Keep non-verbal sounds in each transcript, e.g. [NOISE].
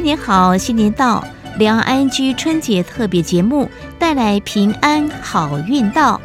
新年好，新年到，两岸 I N G 春节特别节目带来平安好运到。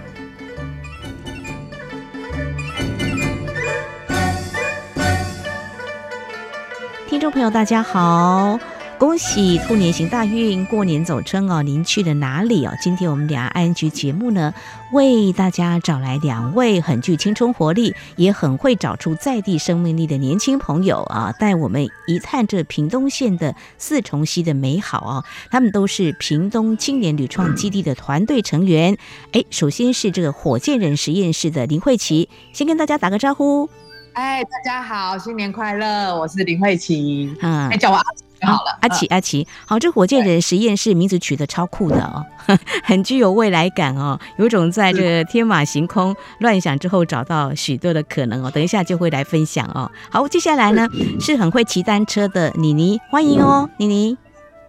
听众朋友，大家好。恭喜兔年行大运，过年走春哦！您去了哪里哦？今天我们两岸 ING 节目呢，为大家找来两位很具青春活力，也很会找出在地生命力的年轻朋友啊，带我们一探这屏东县的四重溪的美好哦。他们都是屏东青年旅创基地的团队成员。哎，首先是这个火箭人实验室的林慧琪，先跟大家打个招呼。哎，大家好，新年快乐！我是林慧琪，嗯，哎，叫我就好了。啊、阿奇，阿奇，好，这火箭人实验室名字取得超酷的哦，[LAUGHS] 很具有未来感哦，有种在这个天马行空乱想之后找到许多的可能哦。等一下就会来分享哦。好，接下来呢是很会骑单车的妮妮，欢迎哦，妮妮。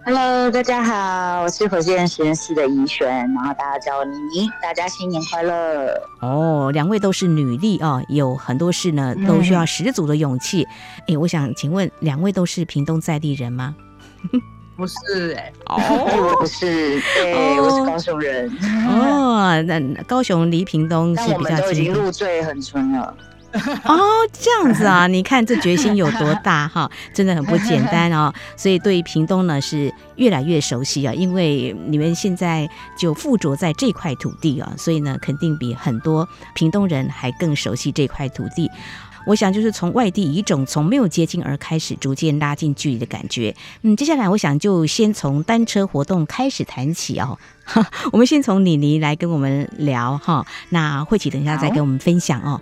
Hello，大家好，我是火箭实验室的怡璇，然后大家叫我妮妮，大家新年快乐哦！两位都是女力哦，有很多事呢都需要十足的勇气。哎、嗯，我想请问，两位都是屏东在地人吗？[LAUGHS] 不是哎、欸，哦，不是，对，哦、我是高雄人。哦，那高雄离屏东是比较近，都已经入赘很纯了。[LAUGHS] 哦，这样子啊，[LAUGHS] 你看这决心有多大哈，真的很不简单哦。[LAUGHS] 所以对屏东呢是越来越熟悉啊，因为你们现在就附着在这块土地啊，所以呢肯定比很多屏东人还更熟悉这块土地。我想就是从外地以一种，从没有接近而开始，逐渐拉近距离的感觉。嗯，接下来我想就先从单车活动开始谈起哦。我们先从妮妮来跟我们聊哈，那慧琪等一下再跟我们分享哦。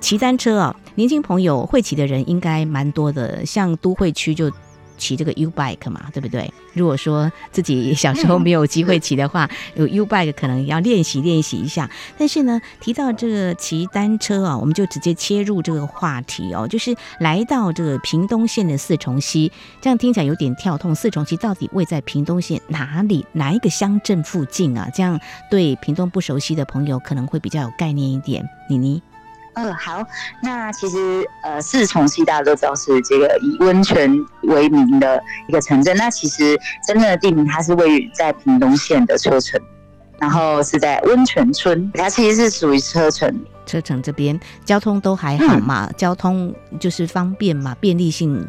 骑单车啊，年轻朋友会骑的人应该蛮多的，像都会区就骑这个 U bike 嘛，对不对？如果说自己小时候没有机会骑的话，有 U bike 可能要练习练习一下。但是呢，提到这个骑单车啊，我们就直接切入这个话题哦，就是来到这个屏东县的四重溪，这样听起来有点跳痛。四重溪到底位在屏东县哪里？哪一个乡镇附近啊？这样对屏东不熟悉的朋友可能会比较有概念一点。妮妮。嗯，好，那其实呃，四重溪大家都知道是这个以温泉为名的一个城镇。那其实真正的地名它是位于在屏东县的车城，然后是在温泉村，它其实是属于车城。车城这边交通都还好嘛？嗯、交通就是方便嘛？便利性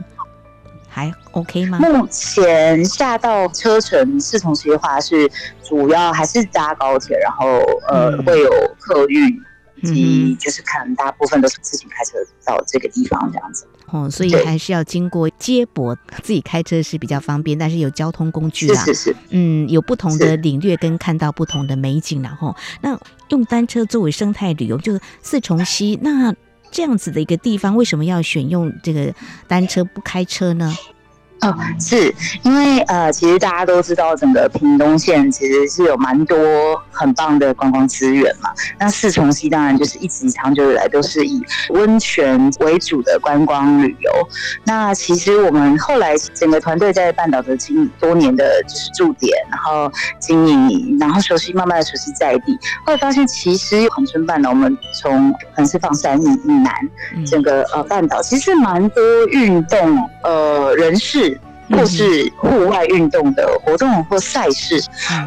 还 OK 吗？目前下到车城四重溪的话，是主要还是搭高铁，然后呃、嗯、会有客运。以及就是可能大部分都是自己开车到这个地方这样子。哦，所以还是要经过接驳，自己开车是比较方便，但是有交通工具啦，是是是，嗯，有不同的领略跟看到不同的美景，然后那用单车作为生态旅游，就是四重溪，那这样子的一个地方，为什么要选用这个单车不开车呢？哦，是因为呃，其实大家都知道，整个屏东县其实是有蛮多很棒的观光资源嘛。那四重溪当然就是一直长久以来都是以温泉为主的观光旅游。那其实我们后来整个团队在半岛的经营多年的就是驻点，然后经营，然后熟悉，慢慢的熟悉在地，后来发现其实恒春半岛，我们从横四放山以南，整个呃半岛其实蛮多运动呃人士。或是户外运动的活动或赛事，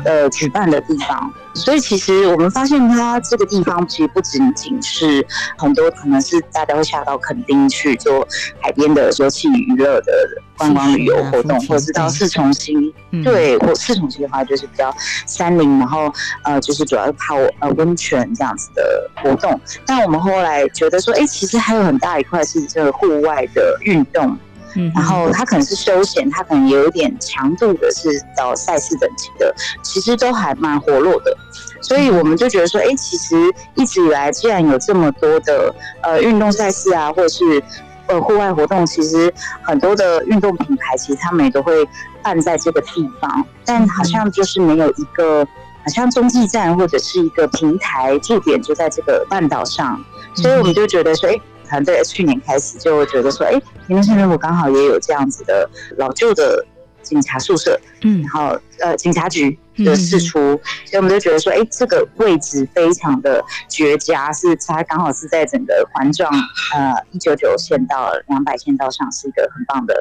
呃，举办的地方，所以其实我们发现它这个地方其实不仅仅是很多可能是大家会下到垦丁去做海边的休憩娱乐的观光旅游活动，或者是到四重溪，对，或四重溪的话就是比较山林，然后呃，就是主要是泡呃温泉这样子的活动。但我们后来觉得说，哎，其实还有很大一块是这个户外的运动。然后它可能是休闲，它可能有一点强度的，是到赛事等级的，其实都还蛮活络的，所以我们就觉得说，哎，其实一直以来，既然有这么多的呃运动赛事啊，或者是呃户外活动，其实很多的运动品牌，其实他们也都会办在这个地方，但好像就是没有一个好像中继站或者是一个平台驻点就在这个半岛上，所以我们就觉得说，哎。团队去年开始就觉得说，哎，屏东县政府刚好也有这样子的老旧的警察宿舍，嗯，然后呃警察局的释出，嗯、所以我们就觉得说，哎、欸，这个位置非常的绝佳，是它刚好是在整个环状呃一九九线道两百线道上是一个很棒的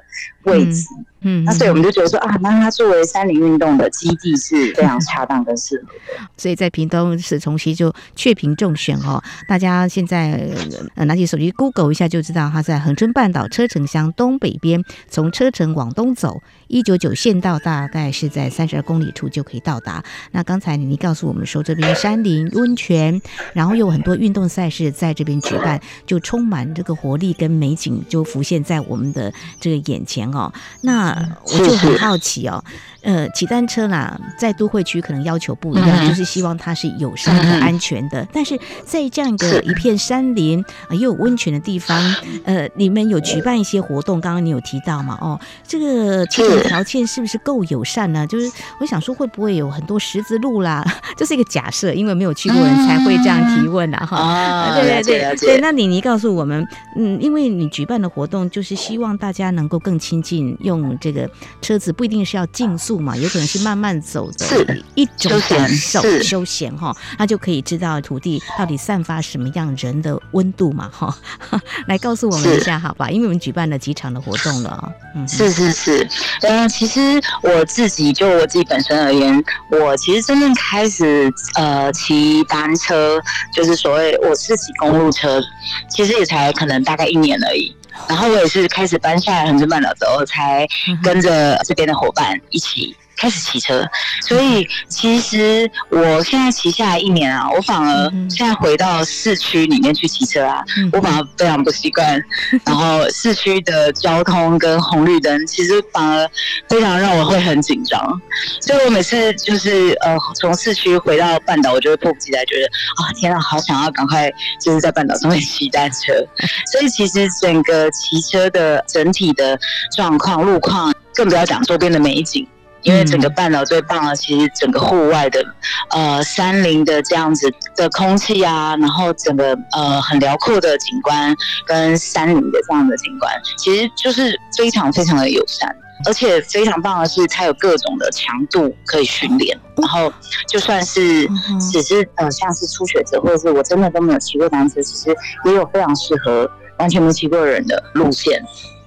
位置。嗯嗯，那所以我们就觉得说啊，那它作为山林运动的基地是非常恰当跟适合的。[LAUGHS] 所以在屏东市重溪就确评中选哦。大家现在呃拿起手机 Google 一下就知道，它在恒春半岛车城乡东北边，从车城往东走一九九线道，大概是在三十二公里处就可以到达。那刚才你告诉我们说，这边山林温泉，然后有很多运动赛事在这边举办，就充满这个活力跟美景，就浮现在我们的这个眼前哦。那我就很好奇哦。呃，骑单车啦，在都会区可能要求不一样，嗯、就是希望它是友善的、安全的。嗯、[LAUGHS] 但是在这样一个一片山林啊，又有温泉的地方，呃，你们有举办一些活动？刚刚你有提到嘛？哦，这个基本条件是不是够友善呢？就是我想说，会不会有很多十字路啦？这是一个假设，因为没有去过人才会这样提问啊。哈、对对对对。那李妮告诉我们，嗯，因为你举办的活动就是希望大家能够更亲近，用这个车子不一定是要竞速。嘛，有可能是慢慢走的一种感受，休闲哈，那就可以知道土地到底散发什么样人的温度嘛哈。[LAUGHS] 来告诉我们一下好吧，因为我们举办了几场的活动了。嗯，是是是，嗯，其实我自己就我自己本身而言，我其实真正开始呃骑单车，就是所谓我是骑公路车，其实也才可能大概一年而已。然后我也是开始搬下来横滨半岛之后，才跟着这边的伙伴一起。开始骑车，所以其实我现在骑下来一年啊，我反而现在回到市区里面去骑车啊，我反而非常不习惯。[LAUGHS] 然后市区的交通跟红绿灯，其实反而非常让我会很紧张。所以我每次就是呃从市区回到半岛，我就会迫不及待觉得啊天啊，好想要赶快就是在半岛上面骑单车。[LAUGHS] 所以其实整个骑车的整体的状况、路况，更不要讲周边的美景。因为整个半岛最棒的，其实整个户外的，呃，山林的这样子的空气啊，然后整个呃很辽阔的景观跟山林的这样的景观，其实就是非常非常的友善，而且非常棒的是，它有各种的强度可以训练，然后就算是只是呃像是初学者，或者是我真的都没有骑过单车，其实也有非常适合完全没骑过的人的路线，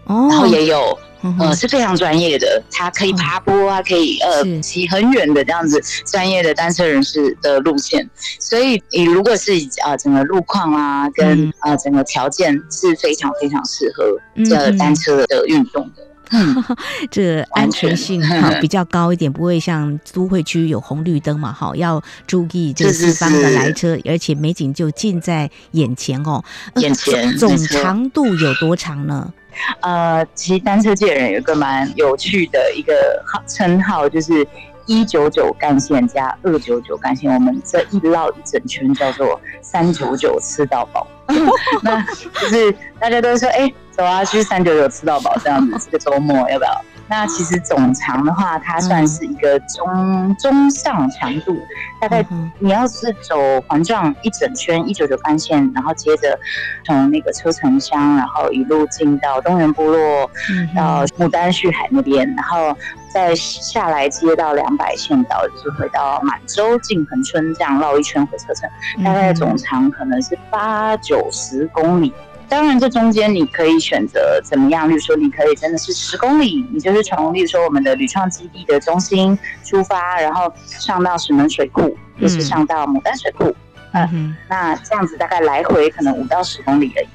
然后也有。呃，是非常专业的，他可以爬坡啊，可以呃骑很远的这样子专业的单车人士的路线，所以你如果是啊、呃、整个路况啊跟啊、呃、整个条件是非常非常适合这单车的运动的，嗯，[LAUGHS] 这安全性哈比较高一点，不会像都会区有红绿灯嘛，哈，要注意这四方的来车，而且美景就近在眼前哦，眼前 [LAUGHS] 总长度有多长呢？呃，骑单车界人有个蛮有趣的一个号称号，就是一九九干线加二九九干线，我们这一绕一整圈叫做三九九吃到饱。[LAUGHS] 那就是大家都说，哎、欸，走啊，去三九九吃到饱这样子，这个周末要不要？那其实总长的话，它算是一个中中上强度，大概你要是走环状一整圈一九九干线，然后接着从那个车城乡，然后一路进到东源部落，到牡丹旭海那边，然后再下来接到两百线道，就是回到满洲进恒春这样绕一圈回车城，大概总长可能是八九十公里。当然，这中间你可以选择怎么样？例如说，你可以真的是十公里，你就是从例如说我们的旅创基地的中心出发，然后上到石门水库，或是上到牡丹水库，嗯，嗯，那这样子大概来回可能五到十公里而已。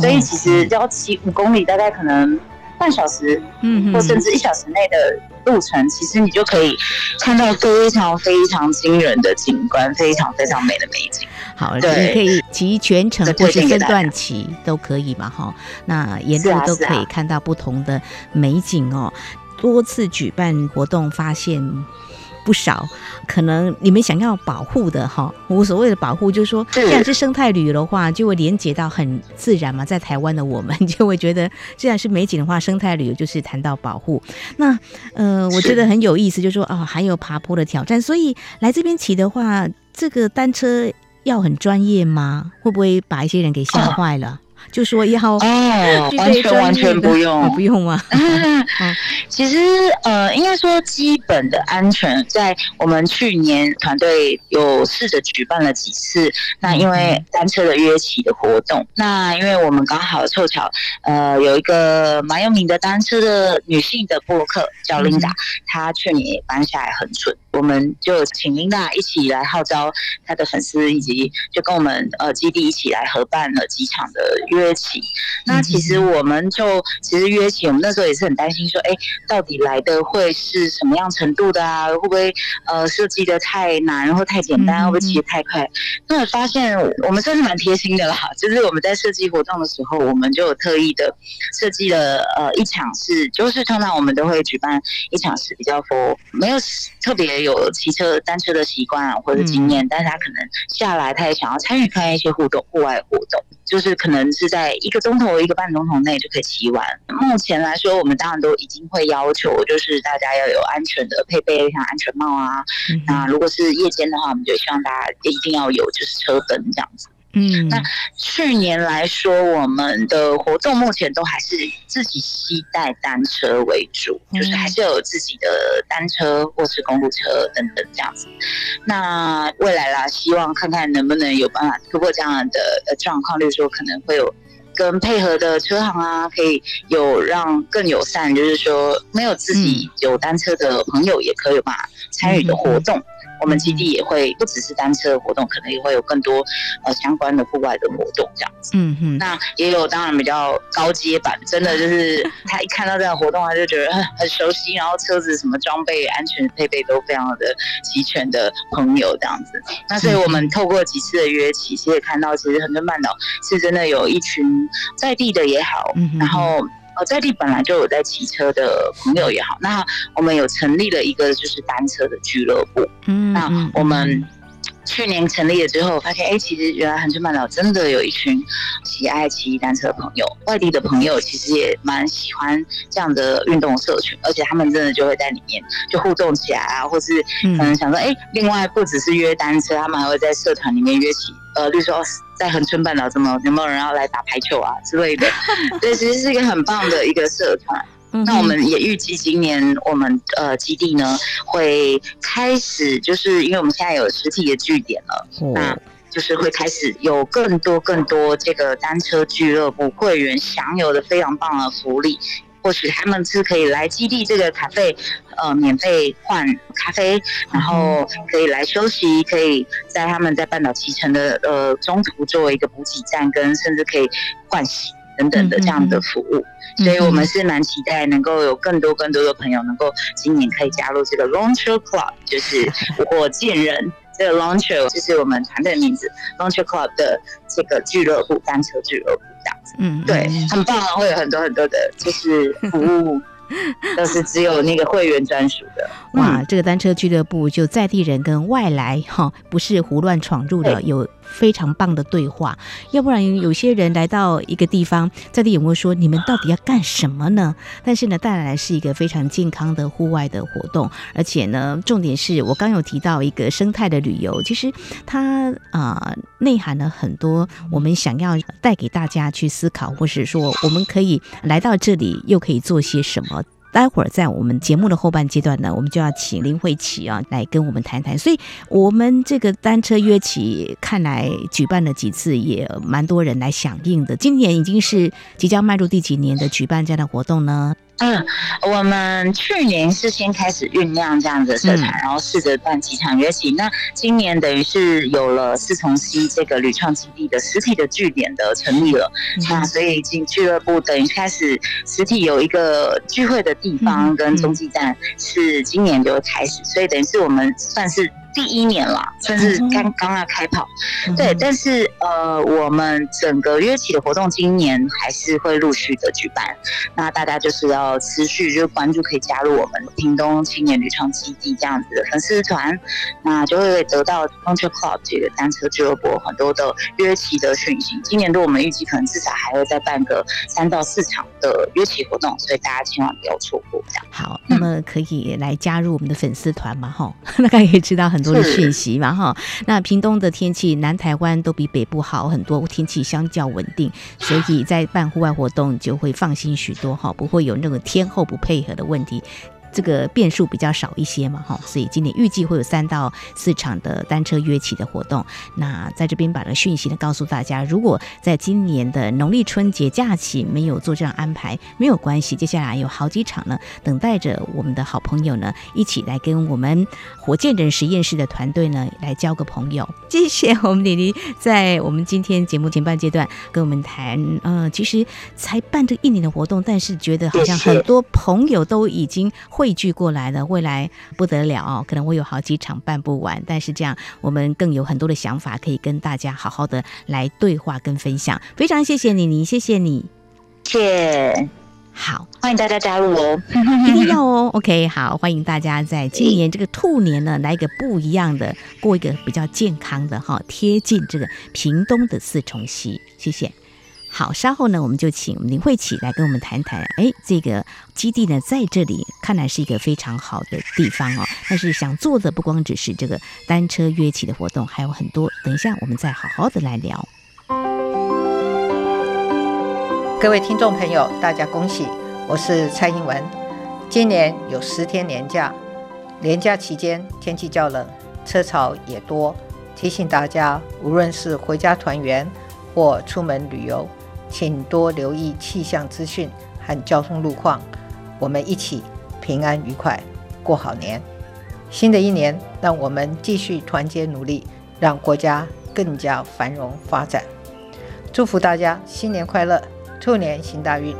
所以其实要骑五公里，大概可能半小时，嗯，或甚至一小时内的路程，其实你就可以看到非常非常惊人的景观，非常非常美的美景。好，你可以骑全程或是分段骑都可以嘛，哈。那沿路都可以看到不同的美景哦。多次举办活动，发现不少可能你们想要保护的哈。无所谓的保护，就是说，既然是生态旅游的话，就会连接到很自然嘛。在台湾的我们就会觉得，既然是美景的话，生态旅游就是谈到保护。那呃，我觉得很有意思，就是说啊，还有爬坡的挑战。所以来这边骑的话，这个单车。要很专业吗？会不会把一些人给吓坏了？就说要哦，完全完全不用，哦、不用吗？嗯，[LAUGHS] 其实呃，应该说基本的安全，在我们去年团队有试着举办了几次。那因为单车的约骑的活动，那因为我们刚好凑巧，呃，有一个蛮有名的单车的女性的播客叫 Linda，她去年也搬下来恒春。我们就请 Linda 一起来号召她的粉丝，以及就跟我们呃基地一起来合办了几场的约起。那其实我们就其实约起，我们那时候也是很担心说，哎，到底来的会是什么样程度的啊？会不会呃设计的太难或太简单？会不会骑得太快？那我发现我们算是蛮贴心的啦，就是我们在设计活动的时候，我们就有特意的设计了呃一场是，就是通常我们都会举办一场是比较 for 没有特别。有骑车、单车的习惯或者经验，但是他可能下来，他也想要参与看一些互动、户外活动，就是可能是在一个钟头、一个半钟头内就可以骑完。目前来说，我们当然都已经会要求，就是大家要有安全的配备，像安全帽啊。嗯、那如果是夜间的话，我们就希望大家一定要有，就是车灯这样子。嗯，那去年来说，我们的活动目前都还是自己携带单车为主，嗯、就是还是有自己的单车或是公路车等等这样子。那未来啦，希望看看能不能有办法突破这样的呃状况，例如说可能会有跟配合的车行啊，可以有让更友善，就是说没有自己有单车的朋友也可以吧参与的活动。我们基地也会不只是单车的活动，可能也会有更多呃相关的户外的活动这样子。嗯嗯，那也有当然比较高阶版，真的就是他一看到这样活动，他就觉得很很熟悉，然后车子什么装备、安全配备都非常的齐全的朋友这样子。那所以我们透过几次的约骑，其实也看到其实很多半岛是真的有一群在地的也好，然后。在地本来就有在骑车的朋友也好，那我们有成立了一个就是单车的俱乐部。嗯，那我们去年成立了之后，发现哎、欸，其实原来横春半岛真的有一群喜爱骑单车的朋友，外地的朋友其实也蛮喜欢这样的运动社群，而且他们真的就会在里面就互动起来啊，或是可能想说哎、欸，另外不只是约单车，他们还会在社团里面约骑。呃，例如说在恒春半岛，怎么有没有人要来打排球啊之类的？[LAUGHS] 对，其实是一个很棒的一个社团。那我们也预计今年我们呃基地呢会开始，就是因为我们现在有实体的据点了，那就是会开始有更多更多这个单车俱乐部会员享有的非常棒的福利。或许他们是可以来基地这个咖啡，呃，免费换咖啡，然后可以来休息，可以在他们在半岛骑乘的呃中途作为一个补给站，跟甚至可以换洗等等的这样的服务。所以我们是蛮期待能够有更多更多的朋友能够今年可以加入这个 Launcher Club，就是火箭人这个 Launcher 就是我们团队的名字 Launcher Club 的这个俱乐部，单车俱乐部。嗯，对，很棒，会有很多很多的，就是服务。都是只有那个会员专属的哇！这个单车俱乐部就在地人跟外来哈，不是胡乱闯入的，有非常棒的对话。要不然有些人来到一个地方，在地有没有说你们到底要干什么呢？但是呢，带来是一个非常健康的户外的活动，而且呢，重点是我刚有提到一个生态的旅游，其实它啊、内涵了很多我们想要带给大家去思考，或是说我们可以来到这里又可以做些什么。待会儿在我们节目的后半阶段呢，我们就要请林慧琪啊来跟我们谈谈。所以，我们这个单车约起看来举办了几次，也蛮多人来响应的。今年已经是即将迈入第几年的举办这样的活动呢？嗯，我们去年是先开始酝酿这样子的社团，嗯、然后试着办几场约骑。那今年等于是有了四重溪这个旅创基地的实体的据点的成立了，嗯、那所以进俱乐部等于开始实体有一个聚会的地方跟中继站是今年就会开始，所以等于是我们算是。第一年了，甚至刚刚要开跑，嗯、对，但是呃，我们整个约骑的活动今年还是会陆续的举办，那大家就是要持续就关注，可以加入我们屏东青年旅创基地这样子的粉丝团，那就会得到 Launcher Club 这个单车俱乐部很多的约骑的讯息。今年度我们预计可能至少还会再办个三到四场的约骑活动，所以大家千万不要错过。这样好，那么可以来加入我们的粉丝团嘛？哈、嗯，[LAUGHS] 大家可以知道很。很多的讯息嘛哈。那屏东的天气，南台湾都比北部好很多，天气相较稳定，所以在办户外活动就会放心许多哈，不会有那个天候不配合的问题。这个变数比较少一些嘛，哈，所以今年预计会有三到四场的单车约骑的活动。那在这边把这个讯息呢告诉大家，如果在今年的农历春节假期没有做这样安排，没有关系，接下来有好几场呢，等待着我们的好朋友呢一起来跟我们火箭人实验室的团队呢来交个朋友。谢谢我们李黎在我们今天节目前半阶段跟我们谈，呃，其实才办这一年的活动，但是觉得好像很多朋友都已经。汇聚过来了，未来不得了哦，可能会有好几场办不完，但是这样我们更有很多的想法可以跟大家好好的来对话跟分享。非常谢谢你，你谢谢你，谢，好，欢迎大家加入哦，[LAUGHS] 一定要哦，OK，好，欢迎大家在今年这个兔年呢，来一个不一样的，过一个比较健康的哈，贴近这个屏东的四重溪，谢谢。好，稍后呢，我们就请林慧琪来跟我们谈谈。哎，这个基地呢，在这里看来是一个非常好的地方哦。但是想做的不光只是这个单车约骑的活动，还有很多。等一下，我们再好好的来聊。各位听众朋友，大家恭喜！我是蔡英文。今年有十天年假，年假期间天气较冷，车潮也多，提醒大家，无论是回家团圆或出门旅游。请多留意气象资讯和交通路况，我们一起平安愉快过好年。新的一年，让我们继续团结努力，让国家更加繁荣发展。祝福大家新年快乐，兔年行大运。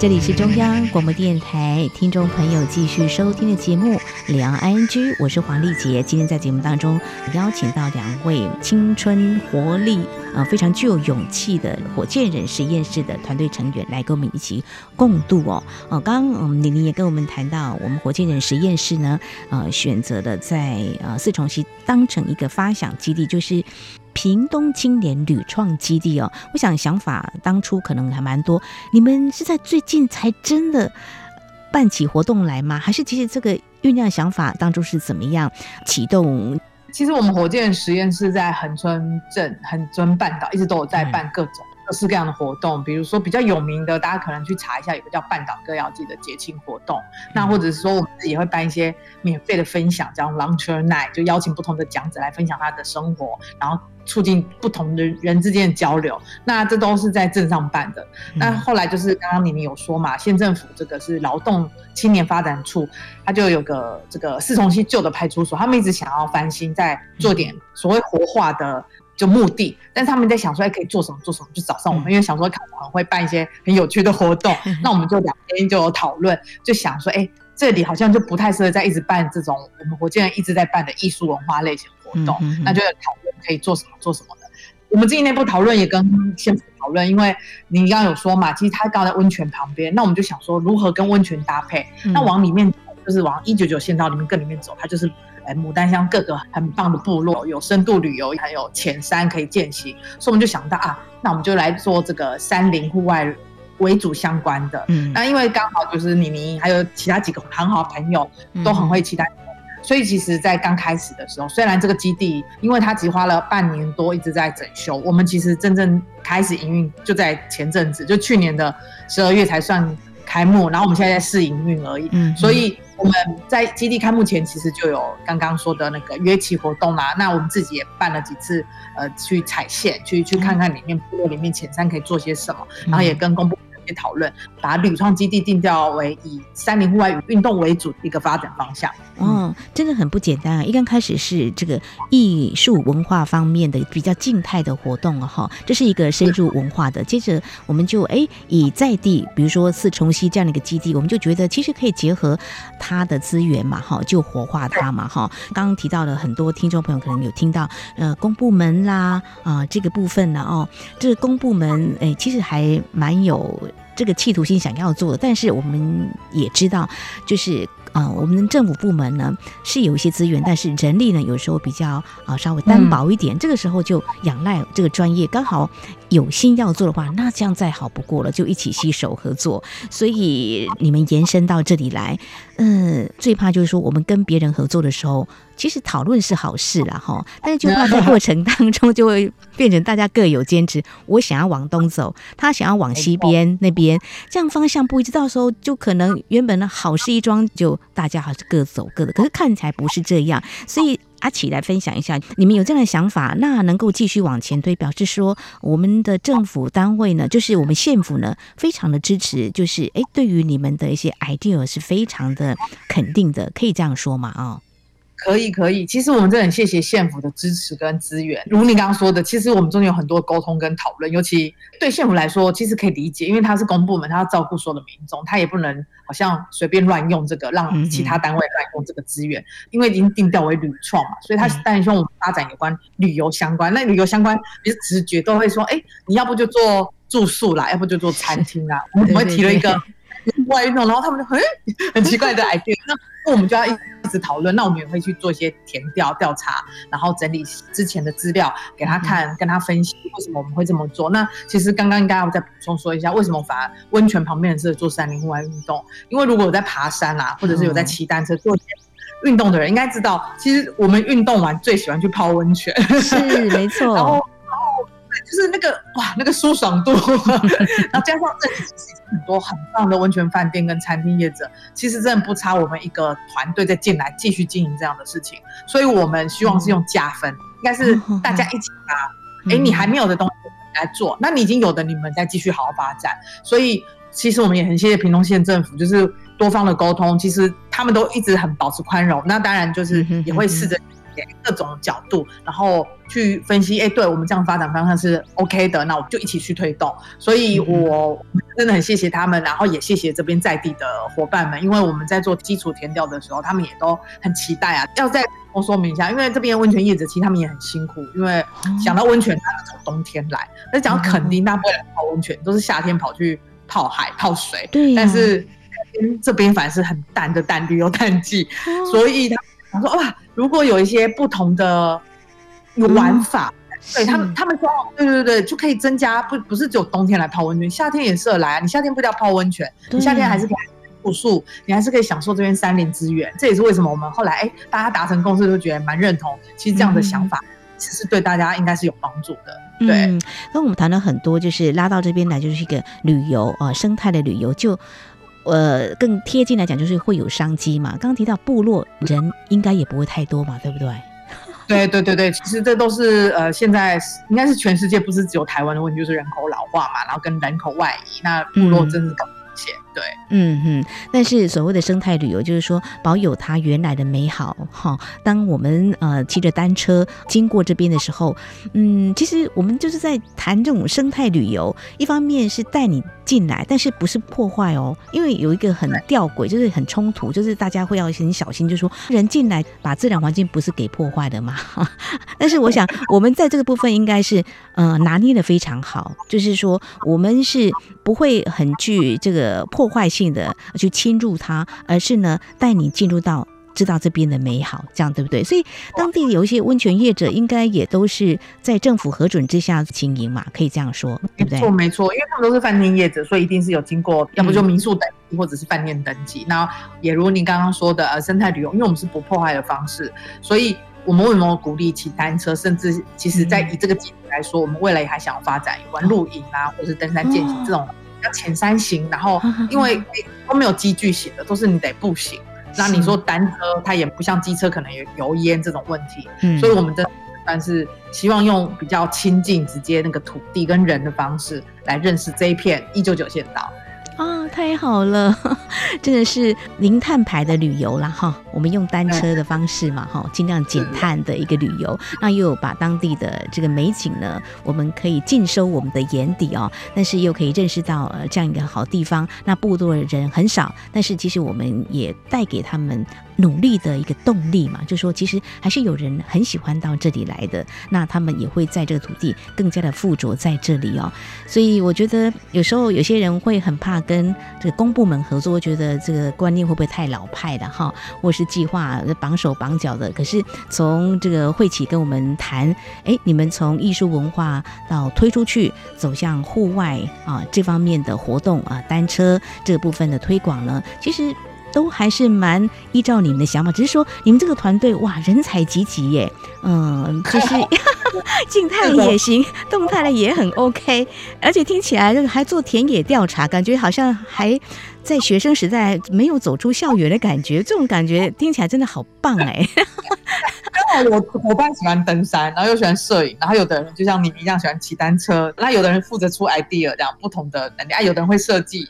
这里是中央广播电台听众朋友继续收听的节目《李昂 ING》，我是黄丽杰。今天在节目当中邀请到两位青春活力、呃非常具有勇气的火箭人实验室的团队成员来跟我们一起共度哦。呃，刚刚嗯，李玲也跟我们谈到，我们火箭人实验室呢，呃，选择的在呃四重溪当成一个发想基地，就是。屏东青年旅创基地哦，我想想法当初可能还蛮多。你们是在最近才真的办起活动来吗？还是其实这个酝酿想法当初是怎么样启动？其实我们火箭实验室在恒春镇、恒春半岛一直都有在办各种各式各样的活动，比如说比较有名的，大家可能去查一下，有个叫半岛歌谣祭的节庆活动。那或者是说，我们自己也会办一些免费的分享，叫 Launcher Night，就邀请不同的讲者来分享他的生活，然后。促进不同的人之间的交流，那这都是在镇上办的。那后来就是刚刚你们有说嘛，县政府这个是劳动青年发展处，他就有个这个四重溪旧的派出所，他们一直想要翻新，再做点所谓活化的就目的，但是他们在想说，哎，可以做什么做什么，就找上我们，因为想说可能会办一些很有趣的活动，[LAUGHS] 那我们就两边就有讨论，就想说，哎，这里好像就不太适合在一直办这种我们火箭人一直在办的艺术文化类型活动，那就要讨论。可以做什么做什么的，我们自己内部讨论也跟县府讨论，因为你刚刚有说嘛，其实它刚在温泉旁边，那我们就想说如何跟温泉搭配，嗯、那往里面就是往一九九县道里面更里面走，它就是呃牡丹乡各个很棒的部落，有深度旅游，还有浅山可以健行，所以我们就想到啊，那我们就来做这个山林户外为主相关的，嗯，那因为刚好就是妮妮还有其他几个很好朋友都很会期待。嗯所以其实，在刚开始的时候，虽然这个基地，因为它只花了半年多一直在整修，我们其实真正开始营运就在前阵子，就去年的十二月才算开幕，然后我们现在在试营运而已。嗯，所以我们在基地开幕前，其实就有刚刚说的那个约起活动啦。那我们自己也办了几次，呃，去踩线，去去看看里面部落里面前三可以做些什么，然后也跟公部。讨论，把旅创基地定调为以山林户外与运动为主的一个发展方向。哦，真的很不简单啊！一刚开始是这个艺术文化方面的比较静态的活动了哈，这是一个深入文化的。接着我们就哎以在地，比如说四重溪这样的一个基地，我们就觉得其实可以结合它的资源嘛哈，就活化它嘛哈。刚刚提到了很多听众朋友可能有听到呃公部门啦啊这个部分呢哦，这个公部门哎其实还蛮有。这个企图心想要做的，但是我们也知道，就是呃，我们的政府部门呢是有一些资源，但是人力呢有时候比较啊、呃、稍微单薄一点，嗯、这个时候就仰赖这个专业，刚好有心要做的话，那这样再好不过了，就一起携手合作。所以你们延伸到这里来，嗯、最怕就是说我们跟别人合作的时候。其实讨论是好事啦，哈，但是就怕在过程当中就会变成大家各有坚持。我想要往东走，他想要往西边那边，这样方向不一致，到时候就可能原本的好事一桩，就大家还是各走各的。可是看起来不是这样，所以阿奇来分享一下，你们有这样的想法，那能够继续往前推，表示说我们的政府单位呢，就是我们县府呢，非常的支持，就是哎，对于你们的一些 idea 是非常的肯定的，可以这样说嘛？啊？可以可以，其实我们真的很谢谢县府的支持跟资源。如你刚刚说的，其实我们中间有很多沟通跟讨论，尤其对县府来说，其实可以理解，因为他是公部门，他要照顾所有的民众，他也不能好像随便乱用这个，让其他单位乱用这个资源，因为已经定调为旅创嘛，所以他当然希望我们发展有关旅游相关。那旅游相关，比如直觉都会说，哎，你要不就做住宿啦，要不就做餐厅啦。我们会提了一个外运动，然后他们就很 [LAUGHS] 很奇怪的 [LAUGHS] idea，那我们就要一。一直讨论，那我们也会去做一些填调调查，然后整理之前的资料给他看，嗯、跟他分析为什么我们会这么做。那其实刚刚应该要再补充说一下，为什么反而温泉旁边的是做山林户外运动？因为如果有在爬山啊，或者是有在骑单车做运动的人，应该知道，其实我们运动完最喜欢去泡温泉，是没错。[LAUGHS] 然后。就是那个哇，那个舒爽度，[LAUGHS] 然后加上这里其实很多很棒的温泉饭店跟餐厅业者，其实真的不差我们一个团队再进来继续经营这样的事情。所以我们希望是用加分，嗯、应该是大家一起拿，哎、嗯，你还没有的东西来做，那你已经有的，你们再继续好好发展。所以其实我们也很谢谢屏东县政府，就是多方的沟通，其实他们都一直很保持宽容。那当然就是也会试着。各种角度，然后去分析，哎，对我们这样发展方向是 OK 的，那我们就一起去推动。所以我 [LAUGHS] 真的很谢谢他们，然后也谢谢这边在地的伙伴们，因为我们在做基础填调的时候，他们也都很期待啊。要再多说明一下，因为这边温泉业者其实他们也很辛苦，因为想到温泉，他们从冬天来，那讲肯定大部分泡温泉都是夏天跑去泡海泡水，对、啊，但是这边反而是很淡的淡旅游淡季，所以他。他说：“哇，如果有一些不同的玩法，嗯、对他们，他们说，对对对，就可以增加不不是只有冬天来泡温泉，夏天也适合来啊。你夏天不一定要泡温泉，你夏天还是可以住宿，你还是可以享受这边山林资源。这也是为什么我们后来哎，大家达成共识，就觉得蛮认同。其实这样的想法，其实对大家应该是有帮助的。对，嗯，那我们谈了很多，就是拉到这边来，就是一个旅游啊、呃，生态的旅游就。”呃，更贴近来讲，就是会有商机嘛。刚刚提到部落人应该也不会太多嘛，对不对？对对对对，其实这都是呃，现在应该是全世界，不是只有台湾的问题，就是人口老化嘛，然后跟人口外移，那部落真是。对，嗯哼，但是所谓的生态旅游，就是说保有它原来的美好哈。当我们呃骑着单车经过这边的时候，嗯，其实我们就是在谈这种生态旅游。一方面是带你进来，但是不是破坏哦，因为有一个很吊诡，就是很冲突，就是大家会要很小心，就是说人进来把自然环境不是给破坏的嘛。[LAUGHS] 但是我想，我们在这个部分应该是呃拿捏的非常好，就是说我们是不会很去这个。破坏性的去侵入它，而是呢带你进入到知道这边的美好，这样对不对？所以当地有一些温泉业者，应该也都是在政府核准之下经营嘛，可以这样说，对不对？没错，没错，因为他们都是饭店业者，所以一定是有经过，要不就民宿登记，或者是饭店登记。那、嗯、也如您刚刚说的，呃，生态旅游，因为我们是不破坏的方式，所以我们为什么鼓励骑单车？甚至其实，在以这个基础来说，我们未来也还想要发展有关露营啊，或是登山健行这种。较浅山型，然后 [LAUGHS] 因为都没有机具型的，都是你得步行。那你说单车，它也不像机车，可能有油烟这种问题。嗯，所以我们真的但是希望用比较亲近、直接那个土地跟人的方式来认识这一片一九九线岛。啊，太好了，[LAUGHS] 真的是零碳排的旅游啦哈！我们用单车的方式嘛哈，尽量减碳的一个旅游，那又有把当地的这个美景呢，我们可以尽收我们的眼底哦，但是又可以认识到呃这样一个好地方。那部落的人很少，但是其实我们也带给他们努力的一个动力嘛，就说其实还是有人很喜欢到这里来的，那他们也会在这个土地更加的附着在这里哦。所以我觉得有时候有些人会很怕。跟这个公部门合作，我觉得这个观念会不会太老派了哈？或是计划绑手绑脚的？可是从这个会启跟我们谈，哎，你们从艺术文化到推出去，走向户外啊这方面的活动啊，单车这个部分的推广呢，其实。都还是蛮依照你们的想法，只是说你们这个团队哇，人才济济耶，嗯，[LAUGHS] 就是 [LAUGHS] 静态也行，动态的也很 [LAUGHS] OK，而且听起来这个还做田野调查，感觉好像还在学生时代没有走出校园的感觉，这种感觉听起来真的好棒哎。[LAUGHS] 我伙伴喜欢登山，然后又喜欢摄影，然后有的人就像你一样喜欢骑单车，那有的人负责出 idea，这样不同的能力啊，有的人会设计。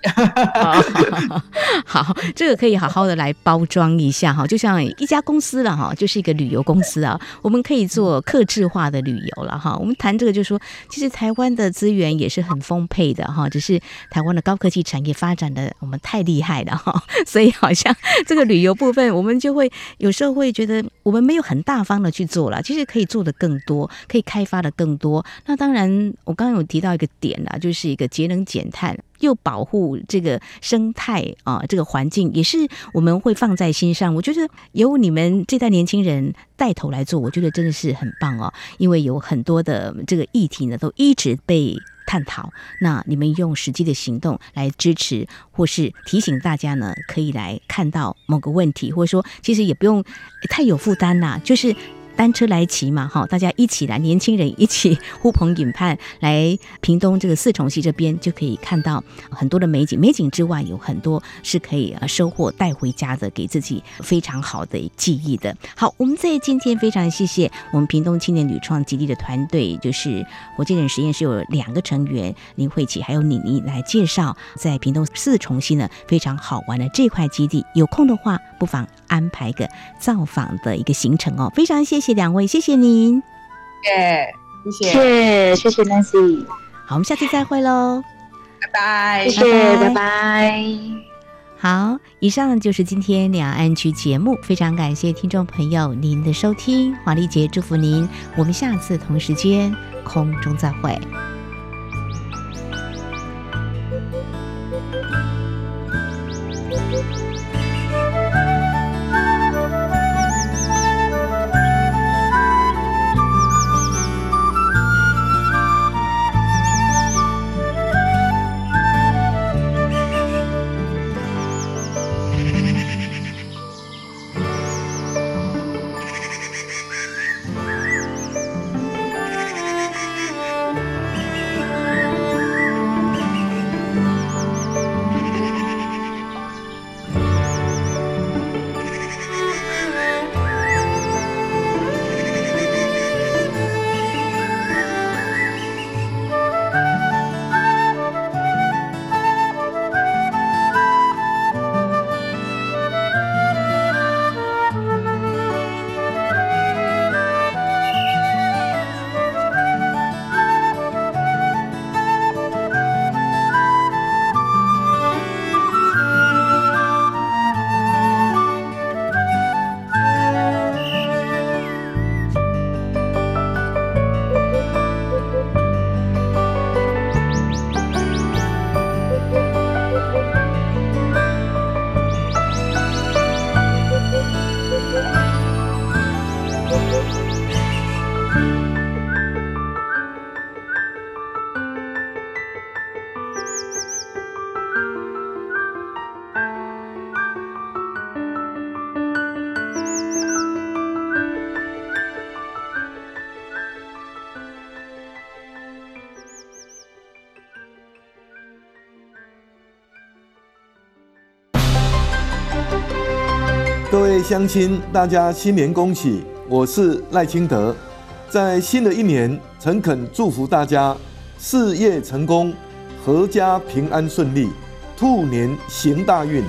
[LAUGHS] 好，这个可以好好的来包装一下哈，就像一家公司了哈，就是一个旅游公司啊，我们可以做客制化的旅游了哈。我们谈这个就是说，其实台湾的资源也是很丰沛的哈，只是台湾的高科技产业发展的我们太厉害了哈，所以好像这个旅游部分，我们就会有时候会觉得我们没有很大。方的去做了，其实可以做的更多，可以开发的更多。那当然，我刚刚有提到一个点啦，就是一个节能减碳又保护这个生态啊，这个环境也是我们会放在心上。我觉得由你们这代年轻人带头来做，我觉得真的是很棒哦。因为有很多的这个议题呢，都一直被。探讨，那你们用实际的行动来支持，或是提醒大家呢，可以来看到某个问题，或者说，其实也不用太有负担呐，就是。单车来骑嘛，哈，大家一起来，年轻人一起呼朋引伴来屏东这个四重溪这边，就可以看到很多的美景。美景之外，有很多是可以呃收获带回家的，给自己非常好的记忆的。好，我们在今天非常谢谢我们屏东青年旅创基地的团队，就是火箭人实验室有两个成员林慧琪还有妮妮来介绍在屏东四重溪呢非常好玩的这块基地。有空的话，不妨安排个造访的一个行程哦。非常谢。两位，谢谢您。谢，谢谢，谢谢 Nancy。好，我们下次再会喽，拜拜，谢谢，拜拜。好，以上就是今天两岸 ING 节目，非常感谢听众朋友您的收听，华丽姐祝福您，我们下次同时间空中再会。乡亲，大家新年恭喜！我是赖清德，在新的一年，诚恳祝福大家事业成功，阖家平安顺利，兔年行大运。